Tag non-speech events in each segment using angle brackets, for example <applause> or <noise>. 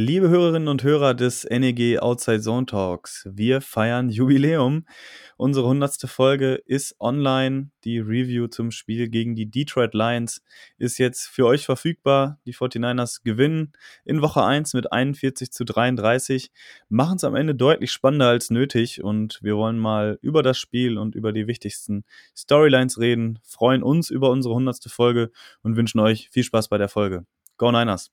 Liebe Hörerinnen und Hörer des NEG Outside Zone Talks, wir feiern Jubiläum. Unsere hundertste Folge ist online. Die Review zum Spiel gegen die Detroit Lions ist jetzt für euch verfügbar. Die 49ers gewinnen in Woche 1 mit 41 zu 33, machen es am Ende deutlich spannender als nötig und wir wollen mal über das Spiel und über die wichtigsten Storylines reden, freuen uns über unsere hundertste Folge und wünschen euch viel Spaß bei der Folge. Go Niners!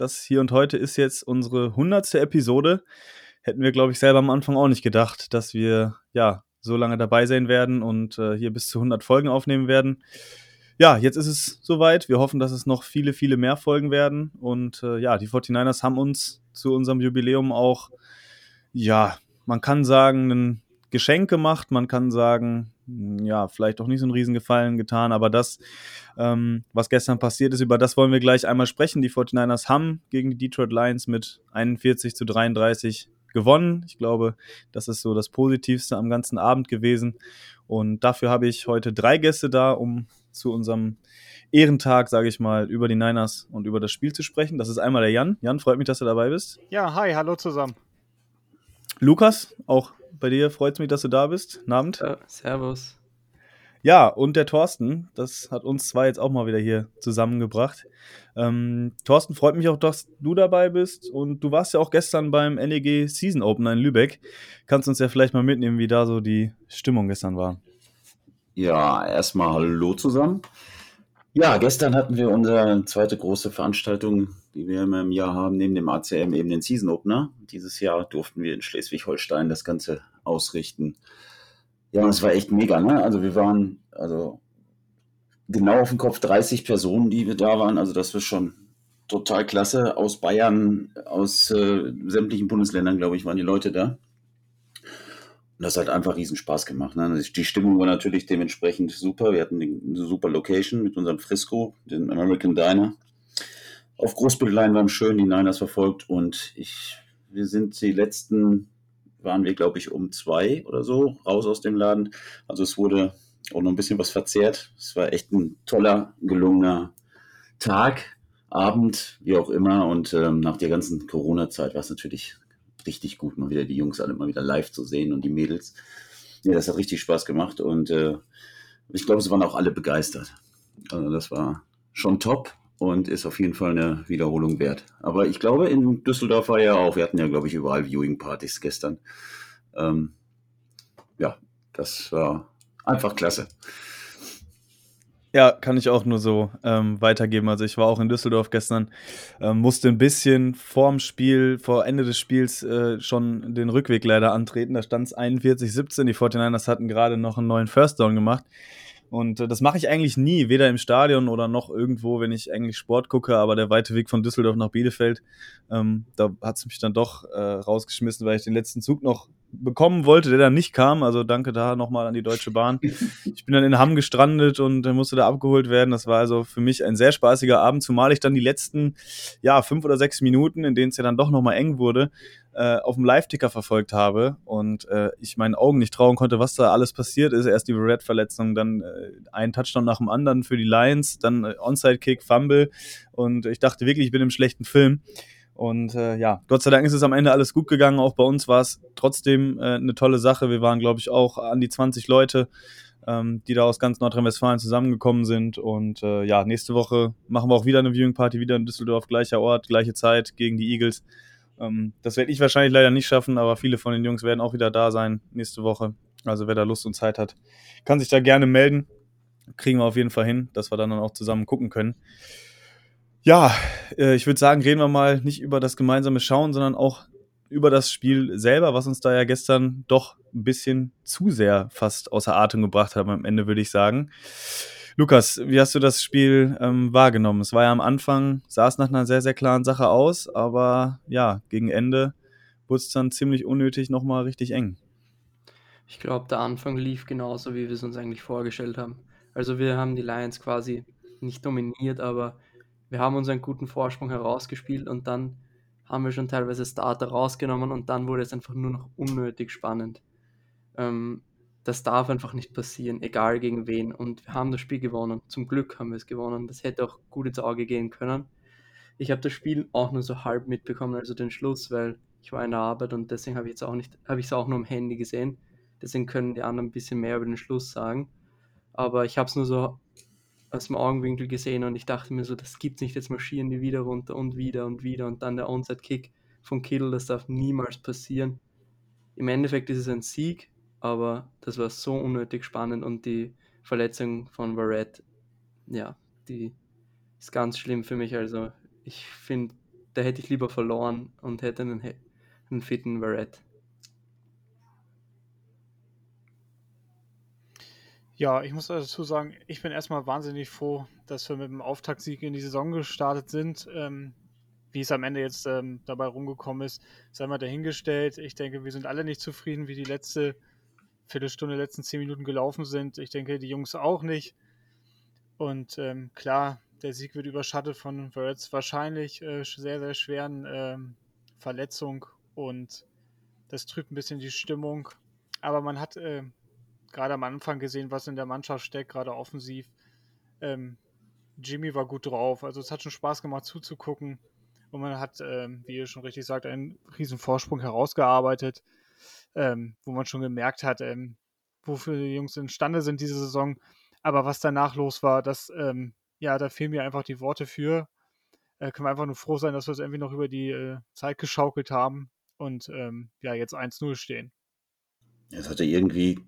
Das hier und heute ist jetzt unsere hundertste Episode. Hätten wir, glaube ich, selber am Anfang auch nicht gedacht, dass wir ja so lange dabei sein werden und äh, hier bis zu 100 Folgen aufnehmen werden. Ja, jetzt ist es soweit. Wir hoffen, dass es noch viele, viele mehr Folgen werden. Und äh, ja, die 49ers haben uns zu unserem Jubiläum auch, ja, man kann sagen, ein Geschenk gemacht. Man kann sagen, ja, vielleicht auch nicht so einen Riesengefallen getan, aber das, ähm, was gestern passiert ist, über das wollen wir gleich einmal sprechen. Die 49ers haben gegen die Detroit Lions mit 41 zu 33 gewonnen. Ich glaube, das ist so das Positivste am ganzen Abend gewesen. Und dafür habe ich heute drei Gäste da, um zu unserem Ehrentag, sage ich mal, über die Niners und über das Spiel zu sprechen. Das ist einmal der Jan. Jan, freut mich, dass du dabei bist. Ja, hi, hallo zusammen. Lukas, auch bei dir freut es mich, dass du da bist. Abend. Ja, servus. Ja, und der Thorsten, das hat uns zwei jetzt auch mal wieder hier zusammengebracht. Ähm, Thorsten, freut mich auch, dass du dabei bist. Und du warst ja auch gestern beim NEG Season Opener in Lübeck. Kannst uns ja vielleicht mal mitnehmen, wie da so die Stimmung gestern war. Ja, erstmal Hallo zusammen. Ja, gestern hatten wir unsere zweite große Veranstaltung, die wir immer im Jahr haben, neben dem ACM eben den Season Opener. Dieses Jahr durften wir in Schleswig-Holstein das Ganze ausrichten. Ja, und es war echt mega, ne? Also wir waren, also genau auf dem Kopf 30 Personen, die wir da waren. Also das war schon total klasse. Aus Bayern, aus äh, sämtlichen Bundesländern, glaube ich, waren die Leute da. Und das hat einfach riesen Spaß gemacht. Ne? Die Stimmung war natürlich dementsprechend super. Wir hatten eine super Location mit unserem Frisco, den American Diner. Auf Großbildleinwand schön die Niners verfolgt und ich, wir sind die letzten, waren wir glaube ich um zwei oder so raus aus dem Laden. Also es wurde auch noch ein bisschen was verzehrt. Es war echt ein toller, gelungener Tag, Abend, wie auch immer. Und ähm, nach der ganzen Corona-Zeit war es natürlich richtig gut, mal wieder die Jungs alle mal wieder live zu sehen und die Mädels. Ja, das hat richtig Spaß gemacht und äh, ich glaube, sie waren auch alle begeistert. Also das war schon top und ist auf jeden Fall eine Wiederholung wert. Aber ich glaube, in Düsseldorf war ja auch, wir hatten ja, glaube ich, überall Viewing-Partys gestern. Ähm, ja, das war einfach klasse. Ja, kann ich auch nur so ähm, weitergeben. Also ich war auch in Düsseldorf gestern, ähm, musste ein bisschen vorm Spiel, vor Ende des Spiels äh, schon den Rückweg leider antreten. Da stand es 41-17. Die 49ers hatten gerade noch einen neuen First Down gemacht. Und äh, das mache ich eigentlich nie, weder im Stadion oder noch irgendwo, wenn ich eigentlich Sport gucke. Aber der weite Weg von Düsseldorf nach Bielefeld, ähm, da hat es mich dann doch äh, rausgeschmissen, weil ich den letzten Zug noch bekommen wollte, der dann nicht kam. Also danke da nochmal an die Deutsche Bahn. <laughs> Ich bin dann in Hamm gestrandet und musste da abgeholt werden. Das war also für mich ein sehr spaßiger Abend, zumal ich dann die letzten ja, fünf oder sechs Minuten, in denen es ja dann doch nochmal eng wurde, äh, auf dem Live-Ticker verfolgt habe und äh, ich meinen Augen nicht trauen konnte, was da alles passiert ist. Erst die Red-Verletzung, dann äh, ein Touchdown nach dem anderen für die Lions, dann äh, Onside-Kick, Fumble und ich dachte wirklich, ich bin im schlechten Film. Und äh, ja, Gott sei Dank ist es am Ende alles gut gegangen. Auch bei uns war es trotzdem äh, eine tolle Sache. Wir waren, glaube ich, auch an die 20 Leute, ähm, die da aus ganz Nordrhein-Westfalen zusammengekommen sind. Und äh, ja, nächste Woche machen wir auch wieder eine Viewing Party, wieder in Düsseldorf, gleicher Ort, gleiche Zeit gegen die Eagles. Ähm, das werde ich wahrscheinlich leider nicht schaffen, aber viele von den Jungs werden auch wieder da sein nächste Woche. Also wer da Lust und Zeit hat, kann sich da gerne melden. Kriegen wir auf jeden Fall hin, dass wir dann auch zusammen gucken können. Ja, äh, ich würde sagen, reden wir mal nicht über das gemeinsame Schauen, sondern auch über das Spiel selber, was uns da ja gestern doch ein bisschen zu sehr fast außer Atem gebracht hat am Ende, würde ich sagen. Lukas, wie hast du das Spiel ähm, wahrgenommen? Es war ja am Anfang, sah es nach einer sehr, sehr klaren Sache aus, aber ja, gegen Ende wurde es dann ziemlich unnötig nochmal richtig eng. Ich glaube, der Anfang lief genauso, wie wir es uns eigentlich vorgestellt haben. Also wir haben die Lions quasi nicht dominiert, aber wir haben uns einen guten Vorsprung herausgespielt und dann haben wir schon teilweise Starter rausgenommen und dann wurde es einfach nur noch unnötig spannend. Ähm, das darf einfach nicht passieren, egal gegen wen. Und wir haben das Spiel gewonnen. Zum Glück haben wir es gewonnen. Das hätte auch gut ins Auge gehen können. Ich habe das Spiel auch nur so halb mitbekommen, also den Schluss, weil ich war in der Arbeit und deswegen habe ich jetzt auch nicht, habe ich es auch nur am Handy gesehen. Deswegen können die anderen ein bisschen mehr über den Schluss sagen. Aber ich habe es nur so aus dem Augenwinkel gesehen und ich dachte mir so, das gibt's nicht, jetzt marschieren die wieder runter und wieder und wieder und dann der Onside-Kick von Kittle, das darf niemals passieren. Im Endeffekt ist es ein Sieg, aber das war so unnötig spannend und die Verletzung von Barrett, ja, die ist ganz schlimm für mich. Also ich finde, da hätte ich lieber verloren und hätte einen, einen fitten Barrett. Ja, ich muss dazu sagen, ich bin erstmal wahnsinnig froh, dass wir mit dem Auftaktsieg in die Saison gestartet sind. Ähm, wie es am Ende jetzt ähm, dabei rumgekommen ist, sei mal dahingestellt. Ich denke, wir sind alle nicht zufrieden, wie die letzte Viertelstunde, letzten zehn Minuten gelaufen sind. Ich denke, die Jungs auch nicht. Und ähm, klar, der Sieg wird überschattet von Verretz wahrscheinlich äh, sehr, sehr schweren ähm, Verletzung und das trübt ein bisschen die Stimmung. Aber man hat äh, gerade am Anfang gesehen, was in der Mannschaft steckt, gerade offensiv. Ähm, Jimmy war gut drauf. Also es hat schon Spaß gemacht zuzugucken. Und man hat, ähm, wie ihr schon richtig sagt, einen riesen Vorsprung herausgearbeitet, ähm, wo man schon gemerkt hat, ähm, wofür die Jungs imstande sind diese Saison. Aber was danach los war, das, ähm, ja, da fehlen mir einfach die Worte für. Äh, können wir einfach nur froh sein, dass wir es irgendwie noch über die äh, Zeit geschaukelt haben und ähm, ja, jetzt 1-0 stehen. Es hatte irgendwie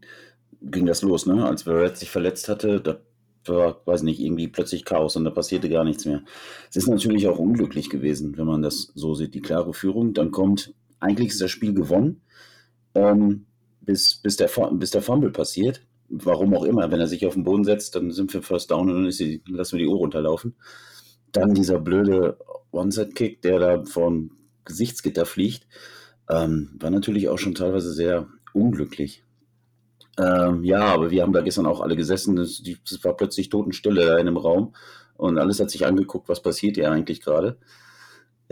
ging das los, ne? Als Verrett sich verletzt hatte, da war, weiß nicht, irgendwie plötzlich Chaos und da passierte gar nichts mehr. Es ist natürlich auch unglücklich gewesen, wenn man das so sieht, die klare Führung. Dann kommt, eigentlich ist das Spiel gewonnen, ähm, bis, bis, der, bis der Fumble passiert. Warum auch immer, wenn er sich auf den Boden setzt, dann sind wir First Down und dann die, lassen wir die Uhr runterlaufen. Dann dieser blöde One-Set-Kick, der da vom Gesichtsgitter fliegt, ähm, war natürlich auch schon teilweise sehr unglücklich. Ähm, ja, aber wir haben da gestern auch alle gesessen. Es, war plötzlich Totenstille da in dem Raum und alles hat sich angeguckt, was passiert hier eigentlich gerade.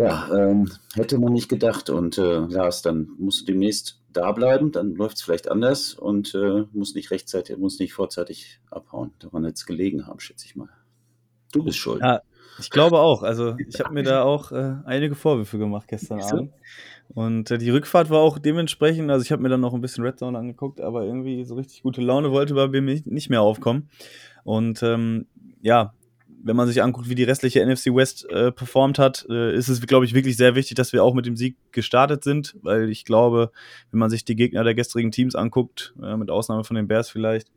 Ja, ähm, hätte man nicht gedacht. Und äh, Lars, dann musst du demnächst da bleiben, dann läuft es vielleicht anders und äh, muss nicht rechtzeitig, muss nicht vorzeitig abhauen. Daran hätte es gelegen haben, schätze ich mal. Du bist schuld. Ja, ich glaube auch. Also <laughs> ich habe mir da auch äh, einige Vorwürfe gemacht gestern Abend. Und äh, die Rückfahrt war auch dementsprechend, also ich habe mir dann noch ein bisschen Red Zone angeguckt, aber irgendwie so richtig gute Laune wollte bei mir nicht mehr aufkommen. Und ähm, ja, wenn man sich anguckt, wie die restliche NFC West äh, performt hat, äh, ist es, glaube ich, wirklich sehr wichtig, dass wir auch mit dem Sieg gestartet sind, weil ich glaube, wenn man sich die Gegner der gestrigen Teams anguckt, äh, mit Ausnahme von den Bears vielleicht,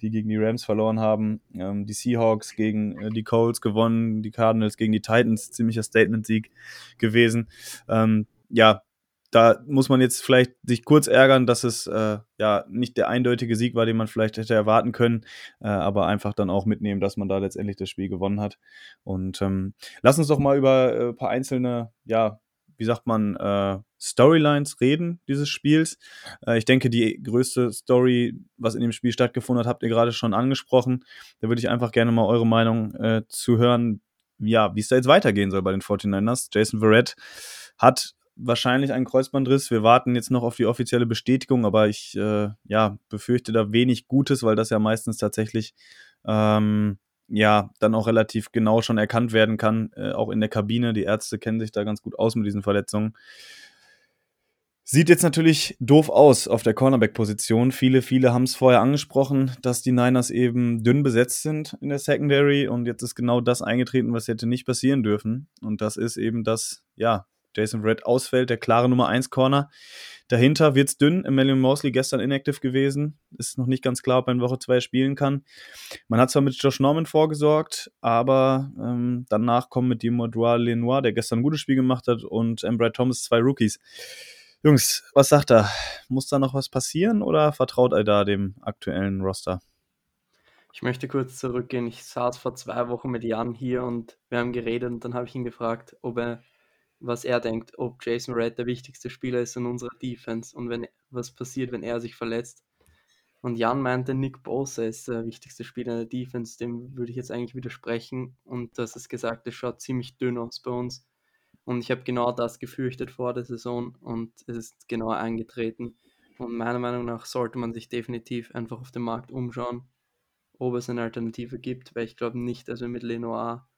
die gegen die Rams verloren haben, ähm, die Seahawks gegen äh, die Colts gewonnen, die Cardinals gegen die Titans, ziemlicher Statement-Sieg gewesen. Ähm, ja, da muss man jetzt vielleicht sich kurz ärgern, dass es äh, ja nicht der eindeutige Sieg war, den man vielleicht hätte erwarten können, äh, aber einfach dann auch mitnehmen, dass man da letztendlich das Spiel gewonnen hat. Und ähm, lass uns doch mal über äh, ein paar einzelne, ja, wie sagt man, äh, Storylines reden dieses Spiels. Äh, ich denke, die größte Story, was in dem Spiel stattgefunden hat, habt ihr gerade schon angesprochen. Da würde ich einfach gerne mal eure Meinung äh, zu hören, ja, wie es da jetzt weitergehen soll bei den 49ers. Jason Verrett hat wahrscheinlich einen Kreuzbandriss. Wir warten jetzt noch auf die offizielle Bestätigung, aber ich äh, ja, befürchte da wenig Gutes, weil das ja meistens tatsächlich ähm, ja dann auch relativ genau schon erkannt werden kann, äh, auch in der Kabine. Die Ärzte kennen sich da ganz gut aus mit diesen Verletzungen. Sieht jetzt natürlich doof aus auf der Cornerback-Position. Viele, viele haben es vorher angesprochen, dass die Niners eben dünn besetzt sind in der Secondary und jetzt ist genau das eingetreten, was hätte nicht passieren dürfen. Und das ist eben, dass, ja, Jason Red ausfällt, der klare Nummer 1 Corner. Dahinter wird es dünn. Emmanuel Mosley gestern inactive gewesen. Ist noch nicht ganz klar, ob er in Woche 2 spielen kann. Man hat zwar mit Josh Norman vorgesorgt, aber ähm, danach kommen mit Dimodois Lenoir, der gestern ein gutes Spiel gemacht hat, und Brad Thomas zwei Rookies. Jungs, was sagt er? Muss da noch was passieren oder vertraut er da dem aktuellen Roster? Ich möchte kurz zurückgehen. Ich saß vor zwei Wochen mit Jan hier und wir haben geredet und dann habe ich ihn gefragt, ob er was er denkt, ob Jason Red der wichtigste Spieler ist in unserer Defense und wenn was passiert, wenn er sich verletzt. Und Jan meinte, Nick Bosa ist der wichtigste Spieler in der Defense. Dem würde ich jetzt eigentlich widersprechen. Und das ist gesagt, es schaut ziemlich dünn aus bei uns. Und ich habe genau das gefürchtet vor der Saison und es ist genau eingetreten. Und meiner Meinung nach sollte man sich definitiv einfach auf dem Markt umschauen, ob es eine Alternative gibt, weil ich glaube nicht, dass wir mit Lenoir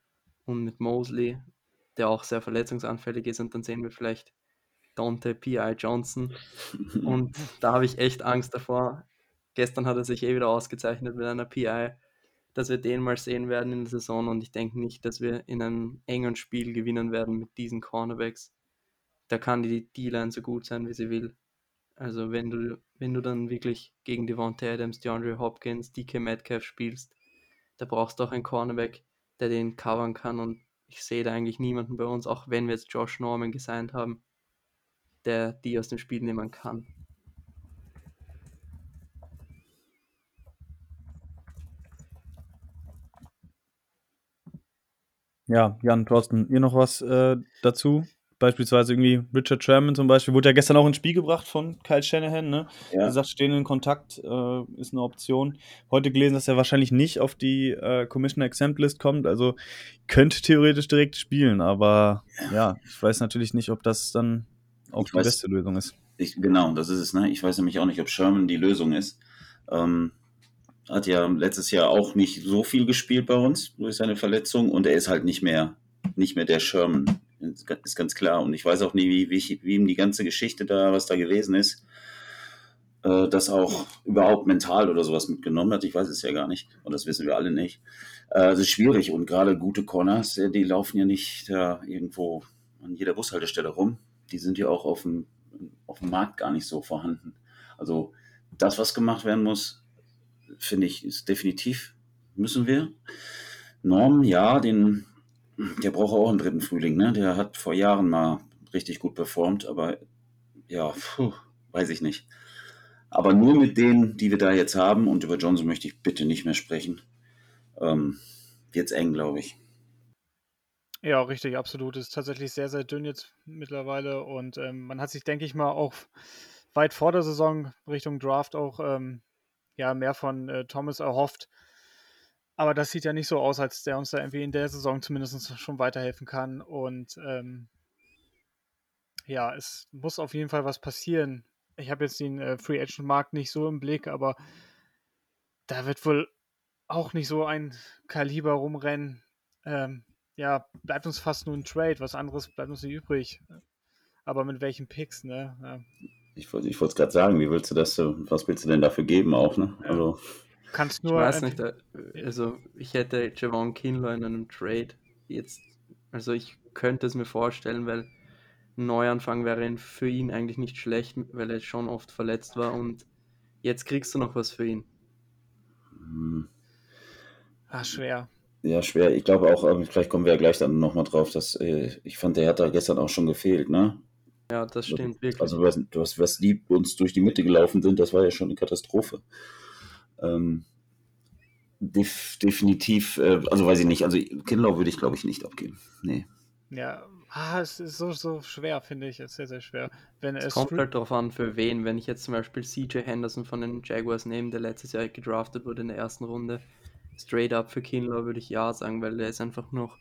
und mit Mosley, der auch sehr verletzungsanfällig ist, und dann sehen wir vielleicht Dante P.I. Johnson. Und da habe ich echt Angst davor. Gestern hat er sich eh wieder ausgezeichnet mit einer PI, dass wir den mal sehen werden in der Saison und ich denke nicht, dass wir in einem engen Spiel gewinnen werden mit diesen Cornerbacks. Da kann die D-Line so gut sein, wie sie will. Also wenn du, wenn du dann wirklich gegen Devontae Adams, DeAndre Hopkins, DK Metcalf spielst, da brauchst du auch einen Cornerback, der den covern kann und ich sehe da eigentlich niemanden bei uns, auch wenn wir jetzt Josh Norman gesigned haben, der die aus dem Spiel nehmen kann. Ja, Jan, Thorsten, ihr noch was äh, dazu? Beispielsweise irgendwie Richard Sherman zum Beispiel, wurde ja gestern auch ins Spiel gebracht von Kyle Shanahan, ne? Ja. gesagt, stehen in Kontakt äh, ist eine Option. Heute gelesen, dass er wahrscheinlich nicht auf die äh, Commissioner Exempt List kommt, also könnte theoretisch direkt spielen, aber ja, ja ich weiß natürlich nicht, ob das dann auch ich die weiß, beste Lösung ist. Ich, genau, das ist es, ne? Ich weiß nämlich auch nicht, ob Sherman die Lösung ist. Ähm, hat ja letztes Jahr auch nicht so viel gespielt bei uns durch seine Verletzung und er ist halt nicht mehr, nicht mehr der Sherman. Ist ganz klar. Und ich weiß auch nie, wie, wie, wie ihm die ganze Geschichte da, was da gewesen ist, äh, das auch überhaupt mental oder sowas mitgenommen hat. Ich weiß es ja gar nicht. Und das wissen wir alle nicht. Äh, es ist schwierig und gerade gute Corners, äh, die laufen ja nicht da irgendwo an jeder Bushaltestelle rum. Die sind ja auch auf dem, auf dem Markt gar nicht so vorhanden. Also das, was gemacht werden muss, finde ich, ist definitiv, müssen wir. Norm, ja, den, der braucht auch einen dritten Frühling, ne? Der hat vor Jahren mal richtig gut performt, aber ja, puh, weiß ich nicht. Aber nur mit denen, die wir da jetzt haben, und über Johnson möchte ich bitte nicht mehr sprechen, ähm, wird es eng, glaube ich. Ja, richtig, absolut. Ist tatsächlich sehr, sehr dünn jetzt mittlerweile und ähm, man hat sich, denke ich mal, auch weit vor der Saison Richtung Draft auch ähm, ja mehr von äh, Thomas erhofft. Aber das sieht ja nicht so aus, als der uns da irgendwie in der Saison zumindest schon weiterhelfen kann. Und ähm, ja, es muss auf jeden Fall was passieren. Ich habe jetzt den äh, Free Agent Markt nicht so im Blick, aber da wird wohl auch nicht so ein Kaliber rumrennen. Ähm, ja, bleibt uns fast nur ein Trade. Was anderes bleibt uns nicht übrig. Aber mit welchen Picks, ne? Ja. Ich wollte es gerade sagen, wie willst du das, was willst du denn dafür geben auch, ne? Also. Kannst nur. Ich weiß nicht, äh, also ich hätte Javon Kinlaw in einem Trade jetzt, also ich könnte es mir vorstellen, weil ein Neuanfang wäre für ihn eigentlich nicht schlecht, weil er schon oft verletzt war und jetzt kriegst du noch was für ihn. Hm. Ah, schwer. Ja, schwer. Ich glaube auch, vielleicht kommen wir ja gleich dann nochmal drauf, dass äh, ich fand, der hat da gestern auch schon gefehlt, ne? Ja, das also, stimmt wirklich. Also was, was, was die uns durch die Mitte gelaufen sind, das war ja schon eine Katastrophe. Ähm, def, definitiv, äh, also weiß ich nicht, also Kinlaw würde ich glaube ich nicht abgeben. Nee. Ja, ah, es ist so, so schwer, finde ich. Es ist sehr, sehr schwer. Wenn es, es kommt halt darauf an, für wen. Wenn ich jetzt zum Beispiel CJ Henderson von den Jaguars nehme, der letztes Jahr gedraftet wurde in der ersten Runde, straight up für Kinlaw würde ich ja sagen, weil der ist einfach noch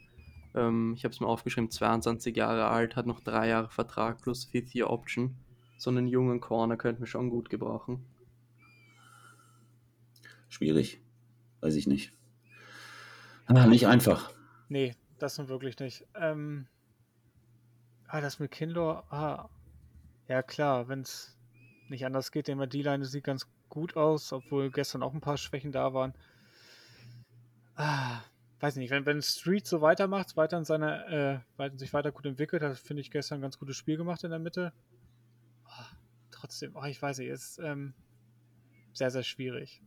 ähm, ich habe es mir aufgeschrieben, 22 Jahre alt, hat noch drei Jahre Vertrag plus Fifth Year Option. So einen jungen Corner könnten wir schon gut gebrauchen. Schwierig. Weiß ich nicht. Ah, nicht einfach. Nee, das sind wirklich nicht. Ähm, ah, das mit Kindler, ah, ja klar, wenn es nicht anders geht, denn die Line sieht ganz gut aus, obwohl gestern auch ein paar Schwächen da waren. Ah, weiß nicht, wenn, wenn Street so weitermacht, weiter in seiner, äh, sich weiter gut entwickelt, hat, finde ich gestern ein ganz gutes Spiel gemacht in der Mitte. Oh, trotzdem, oh, ich weiß nicht, ist ähm, sehr, sehr schwierig.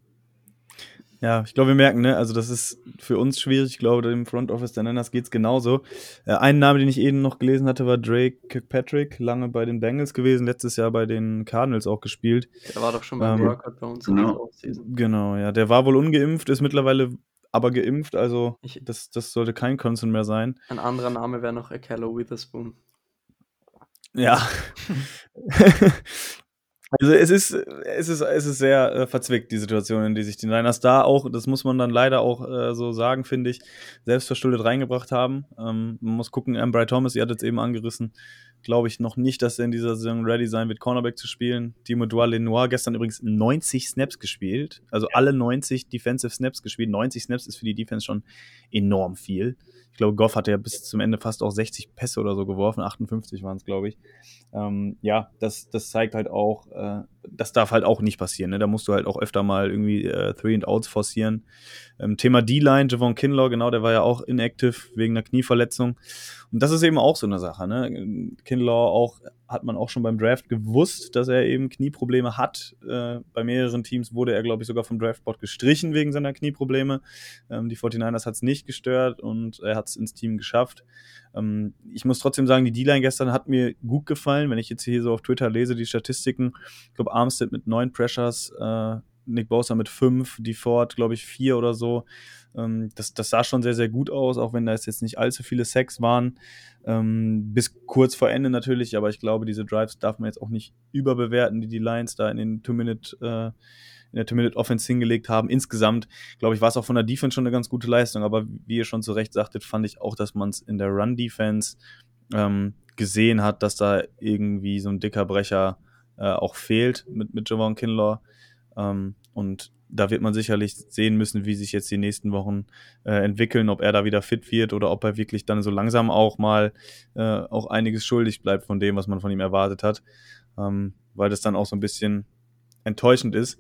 Ja, ich glaube, wir merken, ne, also das ist für uns schwierig. Ich glaube, dem Front Office der Nenners geht es genauso. Äh, ein Name, den ich eben noch gelesen hatte, war Drake Kirkpatrick, lange bei den Bengals gewesen, letztes Jahr bei den Cardinals auch gespielt. Der war doch schon beim ähm, Workout bei uns genau. Genau, ja. Der war wohl ungeimpft, ist mittlerweile aber geimpft, also ich, das, das sollte kein Concern mehr sein. Ein anderer Name wäre noch Akello Witherspoon. Ja. <laughs> Also es ist, es ist, es ist sehr äh, verzwickt, die Situation, in die sich die Niners da auch, das muss man dann leider auch äh, so sagen, finde ich, selbstverschuldet reingebracht haben. Ähm, man muss gucken, Ambry Thomas, ihr hattet es eben angerissen, glaube ich noch nicht, dass er in dieser Saison ready sein wird, Cornerback zu spielen. Timo Lenoir gestern übrigens 90 Snaps gespielt, also ja. alle 90 Defensive Snaps gespielt. 90 Snaps ist für die Defense schon enorm viel. Ich glaube, Goff hatte ja bis zum Ende fast auch 60 Pässe oder so geworfen, 58 waren es, glaube ich. Ähm, ja, das, das zeigt halt auch, äh, das darf halt auch nicht passieren. Ne? Da musst du halt auch öfter mal irgendwie äh, Three and Outs forcieren. Ähm, Thema D-Line, Javon Kinlaw, genau, der war ja auch inactive wegen einer Knieverletzung. Und das ist eben auch so eine Sache. Ne? Kinlaw auch hat man auch schon beim Draft gewusst, dass er eben Knieprobleme hat. Äh, bei mehreren Teams wurde er, glaube ich, sogar vom Draftboard gestrichen wegen seiner Knieprobleme. Ähm, die 49ers hat es nicht gestört und er hat es ins Team geschafft. Ähm, ich muss trotzdem sagen, die D-Line gestern hat mir gut gefallen. Wenn ich jetzt hier so auf Twitter lese, die Statistiken, ich glaube, Armstead mit neun Pressures, äh, Nick Bosa mit fünf, die Ford, glaube ich, vier oder so. Ähm, das, das sah schon sehr, sehr gut aus, auch wenn da jetzt nicht allzu viele Sacks waren. Ähm, bis kurz vor Ende natürlich, aber ich glaube, diese Drives darf man jetzt auch nicht überbewerten, die die Lions da in den Two-Minute äh, in der Two-Minute-Offense hingelegt haben. Insgesamt, glaube ich, war es auch von der Defense schon eine ganz gute Leistung, aber wie ihr schon zu Recht sagtet, fand ich auch, dass man es in der Run-Defense ähm, gesehen hat, dass da irgendwie so ein dicker Brecher äh, auch fehlt mit, mit Javon Kinlaw. Ähm, und da wird man sicherlich sehen müssen, wie sich jetzt die nächsten Wochen äh, entwickeln, ob er da wieder fit wird oder ob er wirklich dann so langsam auch mal äh, auch einiges schuldig bleibt von dem, was man von ihm erwartet hat, ähm, weil das dann auch so ein bisschen enttäuschend ist.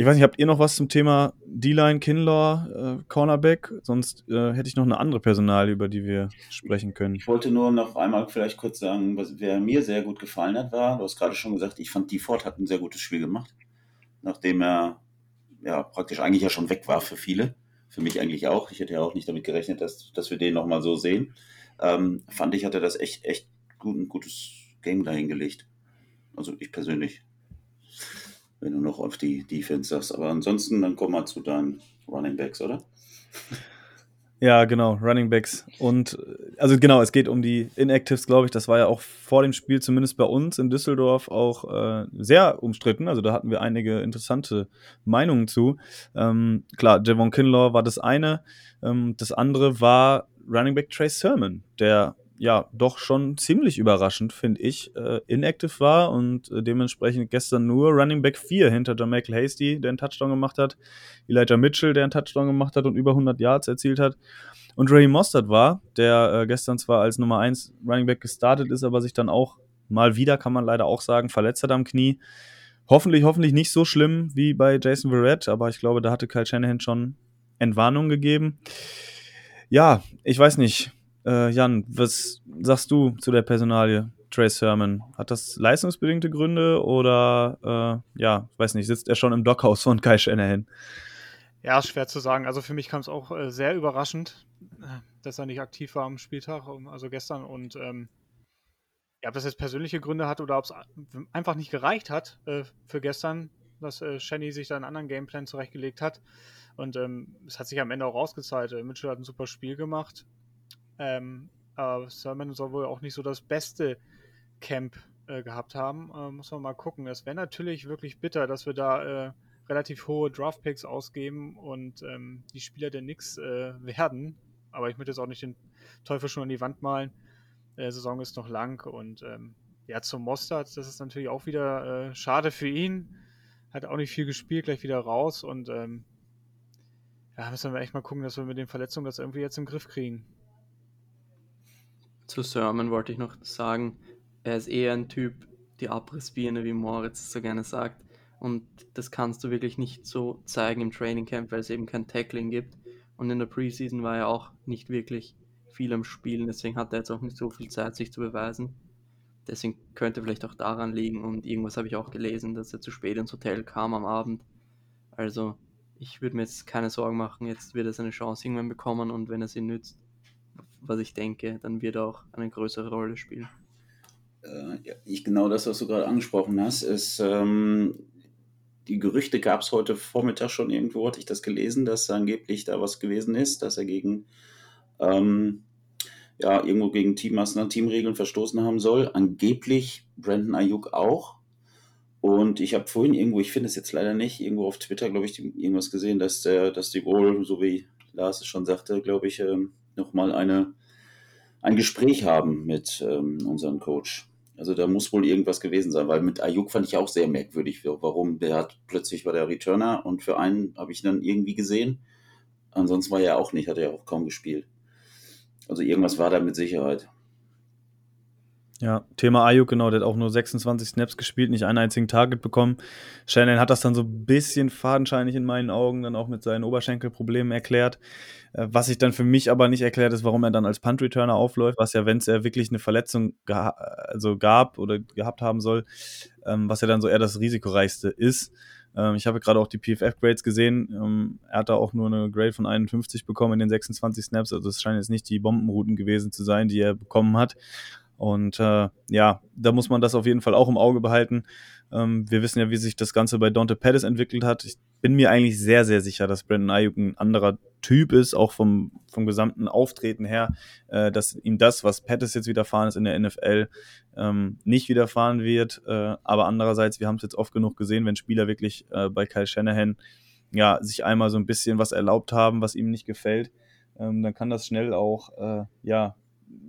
Ich weiß nicht, habt ihr noch was zum Thema D-Line, Kinlaw, äh, Cornerback? Sonst äh, hätte ich noch eine andere Personal, über die wir sprechen können. Ich wollte nur noch einmal vielleicht kurz sagen, was, wer mir sehr gut gefallen hat, war, du hast gerade schon gesagt, ich fand, die Ford hat ein sehr gutes Spiel gemacht, nachdem er ja praktisch eigentlich ja schon weg war für viele. Für mich eigentlich auch. Ich hätte ja auch nicht damit gerechnet, dass, dass wir den nochmal so sehen. Ähm, fand ich, hat er das echt, echt gut, ein gutes Game dahingelegt. Also ich persönlich wenn du noch auf die Defense sagst. Aber ansonsten, dann komm mal zu deinen Running Backs, oder? <laughs> Ja, genau, Running Backs. Und also genau, es geht um die Inactives, glaube ich. Das war ja auch vor dem Spiel, zumindest bei uns in Düsseldorf, auch äh, sehr umstritten. Also da hatten wir einige interessante Meinungen zu. Ähm, klar, Javon Kinlaw war das eine. Ähm, das andere war Running Back Trace Sermon, der ja doch schon ziemlich überraschend, finde ich, äh, inactive war und äh, dementsprechend gestern nur Running Back 4 hinter Michael Hasty, der einen Touchdown gemacht hat, Elijah Mitchell, der einen Touchdown gemacht hat und über 100 Yards erzielt hat und Ray Mostert war, der äh, gestern zwar als Nummer 1 Running Back gestartet ist, aber sich dann auch mal wieder, kann man leider auch sagen, verletzt hat am Knie. Hoffentlich, hoffentlich nicht so schlimm wie bei Jason Verrett, aber ich glaube, da hatte Kyle Shanahan schon Entwarnung gegeben. Ja, ich weiß nicht äh, Jan, was sagst du zu der Personalie Trace Sermon? Hat das leistungsbedingte Gründe oder, äh, ja, weiß nicht, sitzt er schon im Dockhaus von Kai Shanahan? Ja, schwer zu sagen. Also für mich kam es auch äh, sehr überraschend, äh, dass er nicht aktiv war am Spieltag, also gestern. Und ähm, ja, ob das jetzt persönliche Gründe hat oder ob es einfach nicht gereicht hat äh, für gestern, dass äh, Shanny sich da einen anderen Gameplan zurechtgelegt hat. Und ähm, es hat sich am Ende auch rausgezahlt. Äh, Mitchell hat ein super Spiel gemacht. Ähm, aber Sermon soll wohl auch nicht so das beste Camp äh, gehabt haben. Äh, muss man mal gucken. Es wäre natürlich wirklich bitter, dass wir da äh, relativ hohe Draftpicks ausgeben und ähm, die Spieler der Knicks äh, werden. Aber ich möchte jetzt auch nicht den Teufel schon an die Wand malen. Die äh, Saison ist noch lang und ähm, ja, zum Mostert, das ist natürlich auch wieder äh, schade für ihn. Hat auch nicht viel gespielt, gleich wieder raus und ähm, ja, müssen wir echt mal gucken, dass wir mit den Verletzungen das irgendwie jetzt im Griff kriegen. Zu Sermon wollte ich noch sagen, er ist eher ein Typ, die Abrissbirne, wie Moritz so gerne sagt. Und das kannst du wirklich nicht so zeigen im Training Camp, weil es eben kein Tackling gibt. Und in der Preseason war er auch nicht wirklich viel am Spielen, deswegen hat er jetzt auch nicht so viel Zeit, sich zu beweisen. Deswegen könnte vielleicht auch daran liegen. Und irgendwas habe ich auch gelesen, dass er zu spät ins Hotel kam am Abend. Also ich würde mir jetzt keine Sorgen machen. Jetzt wird er seine Chance irgendwann bekommen und wenn er sie nützt, was ich denke, dann wird er auch eine größere Rolle spielen. Äh, ich genau das, was du gerade angesprochen hast, ist, ähm, die Gerüchte gab es heute Vormittag schon irgendwo, hatte ich das gelesen, dass angeblich da was gewesen ist, dass er gegen ähm, ja, irgendwo gegen Teammaster, Teamregeln verstoßen haben soll. Angeblich Brandon Ayuk auch. Und ich habe vorhin irgendwo, ich finde es jetzt leider nicht, irgendwo auf Twitter, glaube ich, irgendwas gesehen, dass der, dass die wohl, so wie Lars es schon sagte, glaube ich, ähm, nochmal eine, ein Gespräch haben mit ähm, unserem Coach. Also da muss wohl irgendwas gewesen sein, weil mit Ayuk fand ich auch sehr merkwürdig, warum der hat plötzlich war der Returner und für einen habe ich dann irgendwie gesehen. Ansonsten war er auch nicht, hat er auch kaum gespielt. Also irgendwas war da mit Sicherheit. Ja, Thema Ayuk, genau, der hat auch nur 26 Snaps gespielt, nicht einen einzigen Target bekommen. Shannon hat das dann so ein bisschen fadenscheinig in meinen Augen dann auch mit seinen Oberschenkelproblemen erklärt. Äh, was sich dann für mich aber nicht erklärt ist, warum er dann als Punt-Returner aufläuft, was ja, wenn es er wirklich eine Verletzung also gab oder gehabt haben soll, ähm, was ja dann so eher das risikoreichste ist. Ähm, ich habe gerade auch die PFF-Grades gesehen. Ähm, er hat da auch nur eine Grade von 51 bekommen in den 26 Snaps. Also es scheinen jetzt nicht die Bombenrouten gewesen zu sein, die er bekommen hat. Und äh, ja, da muss man das auf jeden Fall auch im Auge behalten. Ähm, wir wissen ja, wie sich das Ganze bei Dante Pettis entwickelt hat. Ich bin mir eigentlich sehr, sehr sicher, dass Brandon Ayuk ein anderer Typ ist, auch vom, vom gesamten Auftreten her, äh, dass ihm das, was Pettis jetzt widerfahren ist in der NFL, ähm, nicht widerfahren wird. Äh, aber andererseits, wir haben es jetzt oft genug gesehen, wenn Spieler wirklich äh, bei Kyle Shanahan ja, sich einmal so ein bisschen was erlaubt haben, was ihm nicht gefällt, ähm, dann kann das schnell auch äh, ja,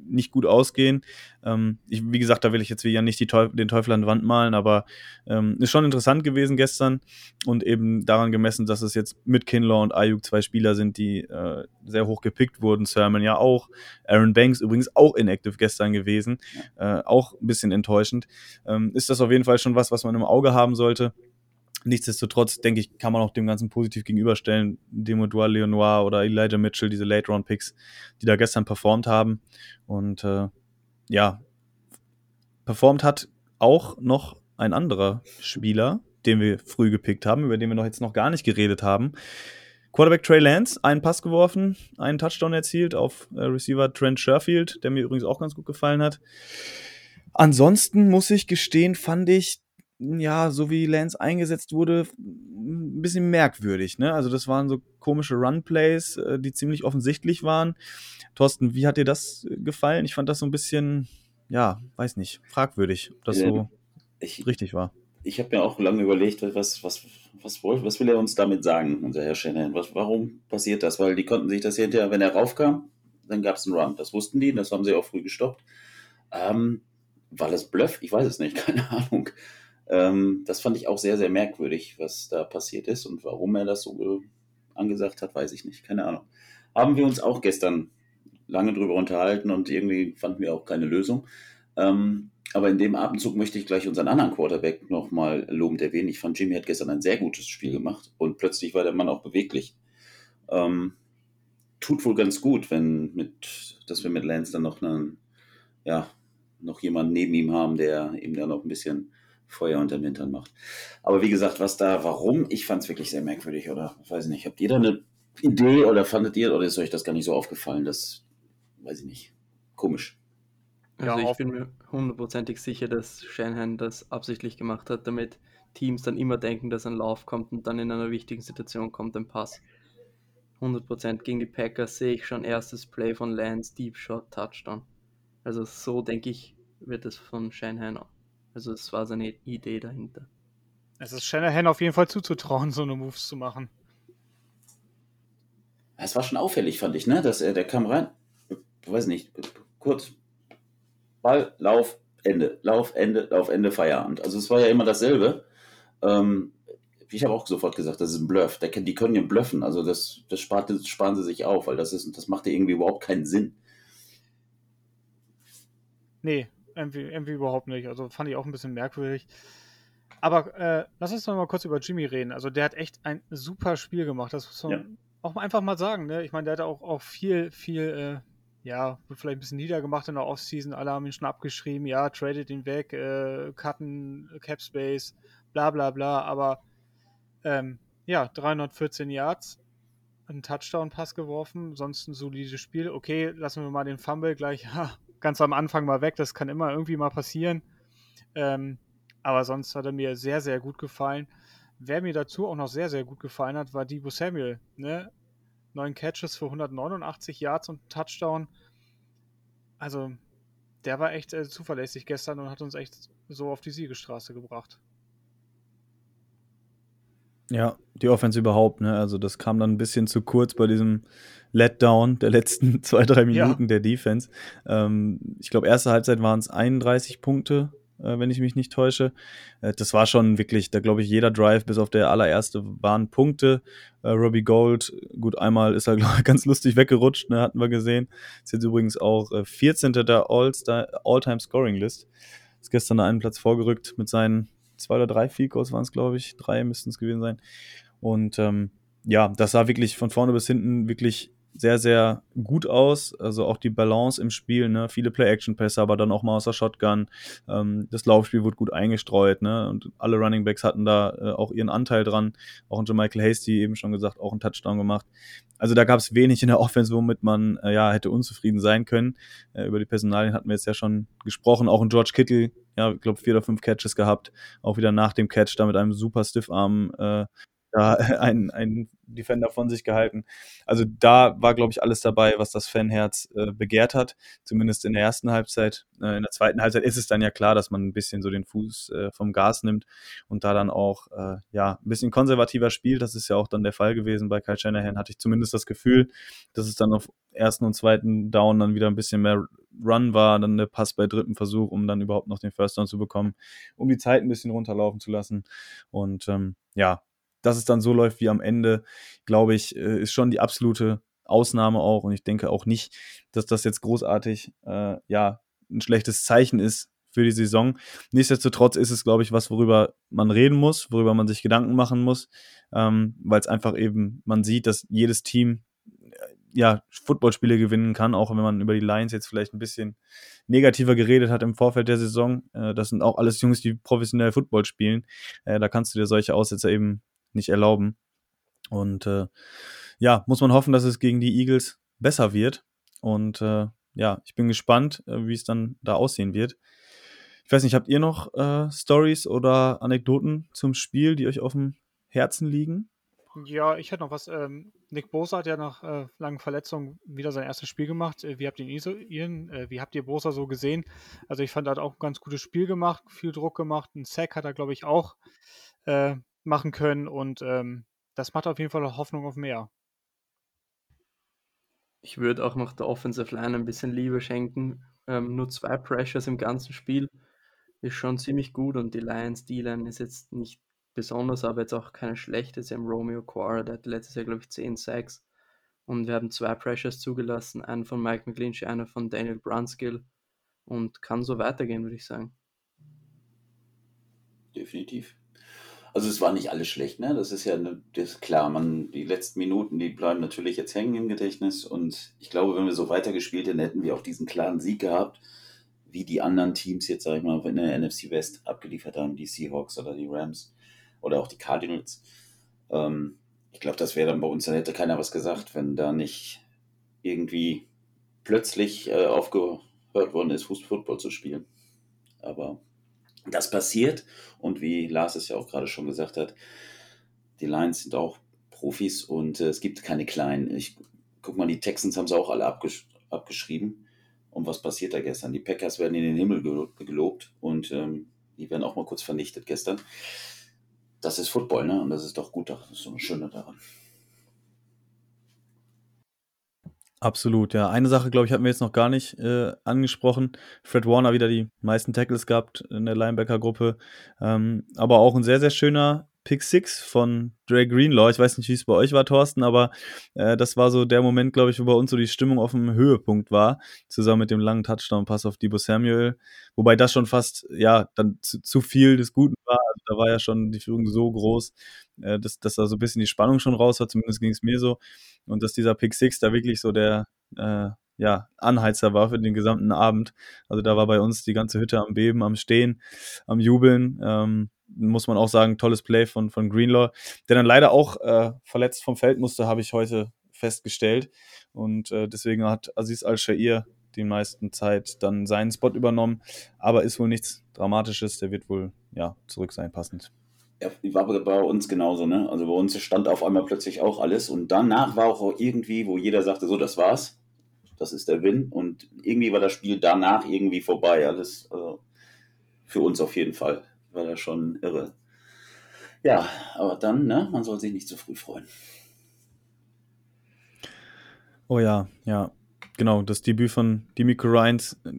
nicht gut ausgehen. Ähm, ich, wie gesagt, da will ich jetzt wieder nicht Teufel, den Teufel an die Wand malen, aber ähm, ist schon interessant gewesen gestern und eben daran gemessen, dass es jetzt mit Kinlaw und Ayuk zwei Spieler sind, die äh, sehr hoch gepickt wurden. Sermon ja auch. Aaron Banks übrigens auch inactive gestern gewesen. Äh, auch ein bisschen enttäuschend. Ähm, ist das auf jeden Fall schon was, was man im Auge haben sollte. Nichtsdestotrotz, denke ich, kann man auch dem Ganzen positiv gegenüberstellen. Demodois Leonoir oder Elijah Mitchell, diese Late-Round-Picks, die da gestern performt haben. Und äh, ja, performt hat auch noch ein anderer Spieler, den wir früh gepickt haben, über den wir noch jetzt noch gar nicht geredet haben. Quarterback Trey Lance, einen Pass geworfen, einen Touchdown erzielt auf äh, Receiver Trent Sherfield, der mir übrigens auch ganz gut gefallen hat. Ansonsten muss ich gestehen, fand ich ja, so wie Lance eingesetzt wurde, ein bisschen merkwürdig. Ne? Also das waren so komische Run-Plays, äh, die ziemlich offensichtlich waren. Thorsten, wie hat dir das gefallen? Ich fand das so ein bisschen, ja, weiß nicht, fragwürdig, ob das so ich, richtig war. Ich habe mir auch lange überlegt, was, was, was, was will er uns damit sagen, unser Herr Shannon? Was, warum passiert das? Weil die konnten sich das hinterher, wenn er raufkam, dann gab es einen Run. Das wussten die, das haben sie auch früh gestoppt. Ähm, war das Bluff? Ich weiß es nicht, <laughs> keine Ahnung. Ähm, das fand ich auch sehr, sehr merkwürdig, was da passiert ist und warum er das so angesagt hat, weiß ich nicht. Keine Ahnung. Haben wir uns auch gestern lange drüber unterhalten und irgendwie fanden wir auch keine Lösung. Ähm, aber in dem Abendzug möchte ich gleich unseren anderen Quarterback nochmal lobend erwähnen. Ich fand, Jimmy hat gestern ein sehr gutes Spiel gemacht und plötzlich war der Mann auch beweglich. Ähm, tut wohl ganz gut, wenn mit, dass wir mit Lance dann noch einen, ja, noch jemanden neben ihm haben, der ihm dann noch ein bisschen Feuer unter den Hintern macht. Aber wie gesagt, was da, warum, ich fand es wirklich sehr merkwürdig oder weiß ich nicht. Habt ihr da eine Idee oder fandet ihr oder ist euch das gar nicht so aufgefallen? Das weiß ich nicht. Komisch. Also ja, ich bin mir hundertprozentig sicher, dass Shanahan das absichtlich gemacht hat, damit Teams dann immer denken, dass ein Lauf kommt und dann in einer wichtigen Situation kommt ein Pass. 100% gegen die Packers sehe ich schon erstes Play von Lance, Deep Shot, Touchdown. Also so denke ich, wird es von Shanahan also es war seine Idee dahinter. Es ist Shanahan auf jeden Fall zuzutrauen, so eine Moves zu machen. Es war schon auffällig, fand ich, ne? Dass er, der kam rein, ich weiß nicht, kurz, Ball, Lauf, Ende, Lauf, Ende, Lauf, Ende, Feierabend. Also es war ja immer dasselbe. Ähm, ich habe auch sofort gesagt, das ist ein Bluff. Der, die können ja bluffen, also das, das, spart, das sparen sie sich auf, weil das, ist, das macht ja irgendwie überhaupt keinen Sinn. Nee, irgendwie, irgendwie überhaupt nicht. Also fand ich auch ein bisschen merkwürdig. Aber äh, lass uns noch mal kurz über Jimmy reden. Also der hat echt ein super Spiel gemacht. Das muss man ja. auch einfach mal sagen. Ne? Ich meine, der hat auch, auch viel, viel, äh, ja, wird vielleicht ein bisschen niedergemacht in der Offseason. Alle haben ihn schon abgeschrieben. Ja, tradet ihn weg, äh, cutten, Cap Space, bla bla bla. Aber ähm, ja, 314 Yards, einen Touchdown-Pass geworfen, sonst ein solides Spiel. Okay, lassen wir mal den Fumble gleich. <laughs> Ja, ganz am Anfang mal weg. Das kann immer irgendwie mal passieren. Ähm, aber sonst hat er mir sehr, sehr gut gefallen. Wer mir dazu auch noch sehr, sehr gut gefallen hat, war Debo Samuel. Ne? Neun Catches für 189 Yards und Touchdown. Also, der war echt äh, zuverlässig gestern und hat uns echt so auf die Siegestraße gebracht. Ja, die Offense überhaupt, ne? Also das kam dann ein bisschen zu kurz bei diesem Letdown der letzten <laughs> zwei, drei Minuten ja. der Defense. Ähm, ich glaube, erste Halbzeit waren es 31 Punkte, äh, wenn ich mich nicht täusche. Äh, das war schon wirklich, da glaube ich, jeder Drive bis auf der allererste waren Punkte. Äh, Robbie Gold, gut, einmal ist er, <laughs> glaube ich, ganz lustig weggerutscht, ne, hatten wir gesehen. Ist jetzt übrigens auch äh, 14. der All-Time-Scoring-List. Ist gestern einen Platz vorgerückt mit seinen zwei oder drei Field waren es, glaube ich. Drei müssten es gewesen sein. Und ähm, ja, das sah wirklich von vorne bis hinten wirklich sehr, sehr gut aus. Also auch die Balance im Spiel, ne? viele Play-Action-Pässe, aber dann auch mal aus der Shotgun. Ähm, das Laufspiel wurde gut eingestreut, ne? Und alle Running Backs hatten da äh, auch ihren Anteil dran. Auch ein Michael Hasty, eben schon gesagt, auch einen Touchdown gemacht. Also da gab es wenig in der <laughs> Offense, womit man äh, ja hätte unzufrieden sein können. Äh, über die Personalien hatten wir jetzt ja schon gesprochen. Auch ein George Kittle, ja, ich glaube, vier oder fünf Catches gehabt. Auch wieder nach dem Catch da mit einem super Stiffarm äh, da <laughs> ein, ein Defender von sich gehalten. Also da war, glaube ich, alles dabei, was das Fanherz äh, begehrt hat, zumindest in der ersten Halbzeit. Äh, in der zweiten Halbzeit ist es dann ja klar, dass man ein bisschen so den Fuß äh, vom Gas nimmt und da dann auch äh, ja ein bisschen konservativer spielt. Das ist ja auch dann der Fall gewesen bei Kyle Shanahan, hatte ich zumindest das Gefühl, dass es dann auf ersten und zweiten Down dann wieder ein bisschen mehr Run war, dann der Pass bei dritten Versuch, um dann überhaupt noch den First Down zu bekommen, um die Zeit ein bisschen runterlaufen zu lassen. Und ähm, ja, dass es dann so läuft wie am Ende, glaube ich, äh, ist schon die absolute Ausnahme auch. Und ich denke auch nicht, dass das jetzt großartig, äh, ja, ein schlechtes Zeichen ist für die Saison. Nichtsdestotrotz ist es, glaube ich, was, worüber man reden muss, worüber man sich Gedanken machen muss, ähm, weil es einfach eben, man sieht, dass jedes Team äh, ja, Footballspiele gewinnen kann, auch wenn man über die Lions jetzt vielleicht ein bisschen negativer geredet hat im Vorfeld der Saison. Äh, das sind auch alles Jungs, die professionell Football spielen. Da kannst du dir solche Aussetzer eben nicht erlauben. Und äh, ja, muss man hoffen, dass es gegen die Eagles besser wird. Und äh, ja, ich bin gespannt, äh, wie es dann da aussehen wird. Ich weiß nicht, habt ihr noch äh, Stories oder Anekdoten zum Spiel, die euch auf dem Herzen liegen? Ja, ich hätte noch was. Ähm, Nick Bosa hat ja nach äh, langen Verletzungen wieder sein erstes Spiel gemacht. Äh, wie habt ihr ihn, äh, wie habt ihr Bosa so gesehen? Also ich fand, er hat auch ein ganz gutes Spiel gemacht, viel Druck gemacht. Ein Sack hat er, glaube ich, auch. Äh, machen können und ähm, das macht auf jeden Fall Hoffnung auf mehr. Ich würde auch noch der Offensive Line ein bisschen Liebe schenken. Ähm, nur zwei Pressures im ganzen Spiel ist schon ziemlich gut und die Lions D-Line ist jetzt nicht besonders, aber jetzt auch keine schlechte. Sie haben Romeo Quara, der hatte letztes Jahr, glaube ich, 10 Sacks. Und wir haben zwei Pressures zugelassen, einen von Mike McGlinchey, einen von Daniel Brunskill. Und kann so weitergehen, würde ich sagen. Definitiv. Also es war nicht alles schlecht, ne? Das ist ja ne, das ist klar, man, die letzten Minuten, die bleiben natürlich jetzt hängen im Gedächtnis. Und ich glaube, wenn wir so weitergespielt hätten, hätten wir auch diesen klaren Sieg gehabt, wie die anderen Teams jetzt, sag ich mal, in der NFC West abgeliefert haben, die Seahawks oder die Rams oder auch die Cardinals. Ähm, ich glaube, das wäre dann bei uns, dann hätte keiner was gesagt, wenn da nicht irgendwie plötzlich äh, aufgehört worden ist, Fußball zu spielen. Aber das passiert und wie Lars es ja auch gerade schon gesagt hat, die Lions sind auch Profis und äh, es gibt keine kleinen. Ich guck mal, die Texans haben sie auch alle abgesch abgeschrieben. Und was passiert da gestern? Die Packers werden in den Himmel gelobt und ähm, die werden auch mal kurz vernichtet gestern. Das ist Football, ne? Und das ist doch gut, das ist so eine Schöne daran. Absolut, ja. Eine Sache, glaube ich, hatten wir jetzt noch gar nicht äh, angesprochen. Fred Warner wieder die meisten Tackles gehabt in der Linebacker-Gruppe. Ähm, aber auch ein sehr, sehr schöner Pick Six von Dre Greenlaw. Ich weiß nicht, wie es bei euch war, Thorsten, aber äh, das war so der Moment, glaube ich, wo bei uns so die Stimmung auf dem Höhepunkt war, zusammen mit dem langen Touchdown-Pass auf Debo Samuel. Wobei das schon fast, ja, dann zu, zu viel des Guten war. Also, da war ja schon die Führung so groß, äh, dass, dass da so ein bisschen die Spannung schon raus war, zumindest ging es mir so. Und dass dieser Pick Six da wirklich so der, äh, ja, Anheizer war für den gesamten Abend. Also da war bei uns die ganze Hütte am Beben, am Stehen, am Jubeln. Ähm, muss man auch sagen, tolles Play von, von Greenlaw, der dann leider auch äh, verletzt vom Feld musste, habe ich heute festgestellt. Und äh, deswegen hat Aziz Al-Shair die meisten Zeit dann seinen Spot übernommen. Aber ist wohl nichts Dramatisches, der wird wohl ja, zurück sein, passend. Ja, war bei uns genauso, ne? Also bei uns stand auf einmal plötzlich auch alles und danach war auch irgendwie, wo jeder sagte, so, das war's, das ist der Win. Und irgendwie war das Spiel danach irgendwie vorbei. Alles also für uns auf jeden Fall. War das schon irre. Ja, aber dann, ne, man soll sich nicht zu früh freuen. Oh ja, ja. Genau, das Debüt von Demico Ryans äh,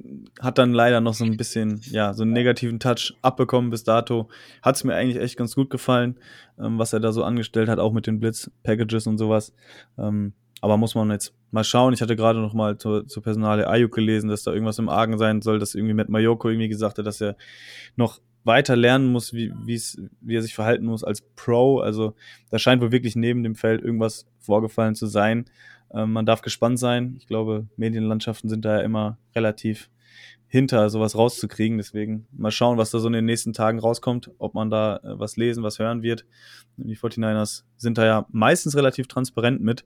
hat dann leider noch so ein bisschen, ja, so einen negativen Touch abbekommen bis dato. Hat es mir eigentlich echt ganz gut gefallen, ähm, was er da so angestellt hat, auch mit den Blitz-Packages und sowas. Ähm, aber muss man jetzt mal schauen. Ich hatte gerade noch mal zur, zur Personale Ayuk gelesen, dass da irgendwas im Argen sein soll, dass irgendwie Matt Mayoko irgendwie gesagt hat, dass er noch weiter lernen muss, wie, wie er sich verhalten muss als Pro. Also da scheint wohl wirklich neben dem Feld irgendwas vorgefallen zu sein. Ähm, man darf gespannt sein. Ich glaube, Medienlandschaften sind da ja immer relativ hinter, sowas rauszukriegen. Deswegen mal schauen, was da so in den nächsten Tagen rauskommt, ob man da äh, was lesen, was hören wird. Die 49ers sind da ja meistens relativ transparent mit.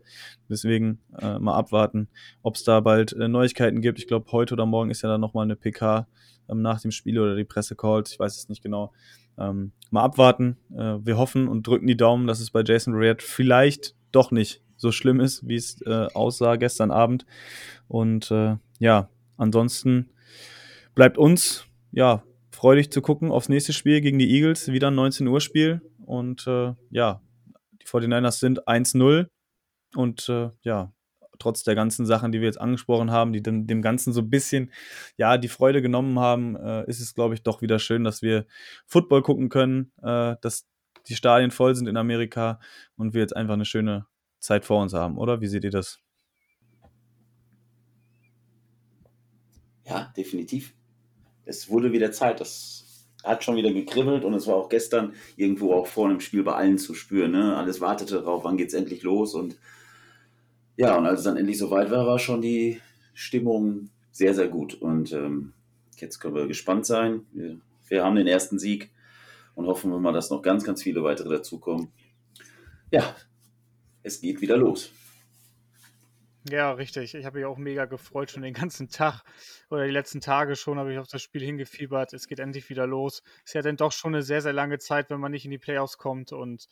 Deswegen äh, mal abwarten, ob es da bald äh, Neuigkeiten gibt. Ich glaube, heute oder morgen ist ja dann nochmal eine PK ähm, nach dem Spiel oder die Pressecalls. Ich weiß es nicht genau. Ähm, mal abwarten. Äh, wir hoffen und drücken die Daumen, dass es bei Jason Red vielleicht doch nicht so schlimm ist, wie es äh, aussah gestern Abend. Und äh, ja, ansonsten bleibt uns ja freudig zu gucken aufs nächste Spiel gegen die Eagles. Wieder ein 19 Uhr Spiel. Und äh, ja, die 49ers sind 1-0. Und äh, ja, trotz der ganzen Sachen, die wir jetzt angesprochen haben, die dem, dem Ganzen so ein bisschen, ja, die Freude genommen haben, äh, ist es, glaube ich, doch wieder schön, dass wir Football gucken können, äh, dass die Stadien voll sind in Amerika und wir jetzt einfach eine schöne Zeit vor uns haben, oder? Wie seht ihr das? Ja, definitiv. Es wurde wieder Zeit. Das hat schon wieder gekribbelt und es war auch gestern irgendwo auch vor dem Spiel bei allen zu spüren. Ne? Alles wartete darauf, wann geht es endlich los. Und ja, und als es dann endlich soweit war, war schon die Stimmung sehr, sehr gut. Und ähm, jetzt können wir gespannt sein. Wir, wir haben den ersten Sieg und hoffen wir mal, dass noch ganz, ganz viele weitere dazukommen. Ja, es geht wieder los. Ja, richtig. Ich habe mich auch mega gefreut, schon den ganzen Tag oder die letzten Tage schon habe ich auf das Spiel hingefiebert. Es geht endlich wieder los. Es ist ja dann doch schon eine sehr, sehr lange Zeit, wenn man nicht in die Playoffs kommt und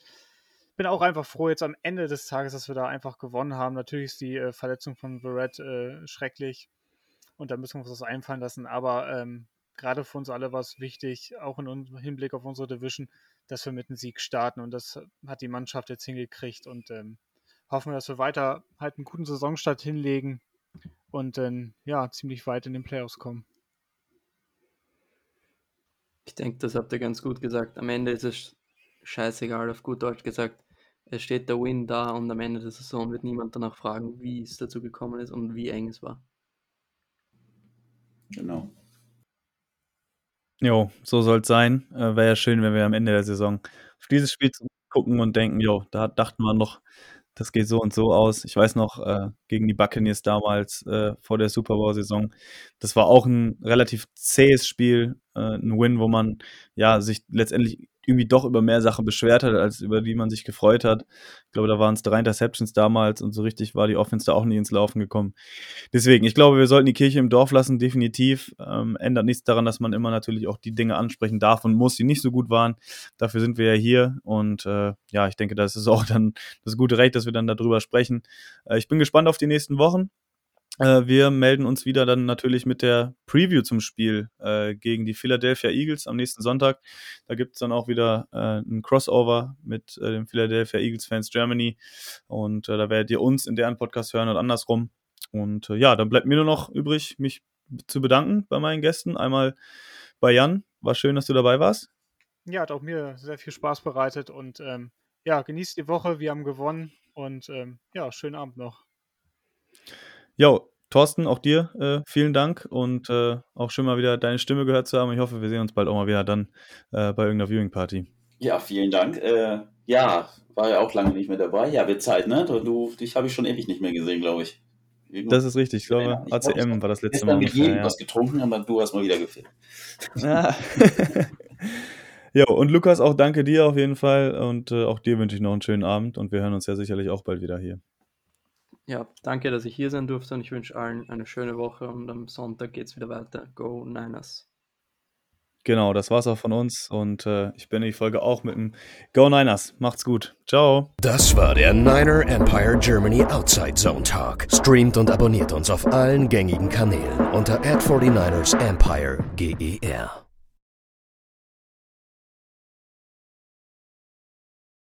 bin auch einfach froh jetzt am Ende des Tages, dass wir da einfach gewonnen haben. Natürlich ist die äh, Verletzung von Verrett äh, schrecklich und da müssen wir uns was einfallen lassen, aber ähm, gerade für uns alle war es wichtig, auch in Hinblick auf unsere Division, dass wir mit einem Sieg starten. Und das hat die Mannschaft jetzt hingekriegt. Und ähm, hoffen wir, dass wir weiter halt einen guten Saisonstart hinlegen und dann ja ziemlich weit in den Playoffs kommen. Ich denke, das habt ihr ganz gut gesagt. Am Ende ist es scheißegal, auf gut Deutsch gesagt. Es steht der Win da und am Ende der Saison wird niemand danach fragen, wie es dazu gekommen ist und wie eng es war. Genau. Jo, so soll es sein. Äh, Wäre ja schön, wenn wir am Ende der Saison auf dieses Spiel gucken und denken, jo, da dachten wir noch, das geht so und so aus. Ich weiß noch, äh, gegen die Buccaneers damals äh, vor der Super Bowl-Saison, das war auch ein relativ zähes Spiel, äh, ein Win, wo man ja sich letztendlich irgendwie doch über mehr Sachen beschwert hat, als über die man sich gefreut hat. Ich glaube, da waren es drei Interceptions damals und so richtig war die Offense da auch nie ins Laufen gekommen. Deswegen, ich glaube, wir sollten die Kirche im Dorf lassen, definitiv. Ähm, ändert nichts daran, dass man immer natürlich auch die Dinge ansprechen darf und muss, die nicht so gut waren. Dafür sind wir ja hier und äh, ja, ich denke, das ist auch dann das gute Recht, dass wir dann darüber sprechen. Äh, ich bin gespannt auf die nächsten Wochen. Äh, wir melden uns wieder dann natürlich mit der Preview zum Spiel äh, gegen die Philadelphia Eagles am nächsten Sonntag. Da gibt es dann auch wieder äh, ein Crossover mit äh, den Philadelphia Eagles Fans Germany. Und äh, da werdet ihr uns in deren Podcast hören und andersrum. Und äh, ja, dann bleibt mir nur noch übrig, mich zu bedanken bei meinen Gästen. Einmal bei Jan. War schön, dass du dabei warst. Ja, hat auch mir sehr viel Spaß bereitet. Und ähm, ja, genießt die Woche. Wir haben gewonnen. Und ähm, ja, schönen Abend noch. Jo, Thorsten, auch dir äh, vielen Dank und äh, auch schön mal wieder deine Stimme gehört zu haben. Ich hoffe, wir sehen uns bald auch mal wieder dann äh, bei irgendeiner Viewing Party. Ja, vielen Dank. Äh, ja, war ja auch lange nicht mehr dabei. Ja, wird Zeit, ne? Du, dich habe ich schon ewig nicht mehr gesehen, glaube ich. Irgendwo das ist richtig. Ich glaube, ich ACM glaub, war das letzte Mal. Ich habe mit jedem ja. was getrunken, aber du hast mal wieder gefehlt. Ja. <laughs> ja, und Lukas, auch danke dir auf jeden Fall und äh, auch dir wünsche ich noch einen schönen Abend und wir hören uns ja sicherlich auch bald wieder hier. Ja, danke, dass ich hier sein durfte und ich wünsche allen eine schöne Woche und am Sonntag geht es wieder weiter. Go Niners! Genau, das war's auch von uns und äh, ich beende die Folge auch mit einem Go Niners. Macht's gut. Ciao. Das war der Niner Empire Germany Outside Zone Talk. Streamt und abonniert uns auf allen gängigen Kanälen unter ad 49 ersempire GER.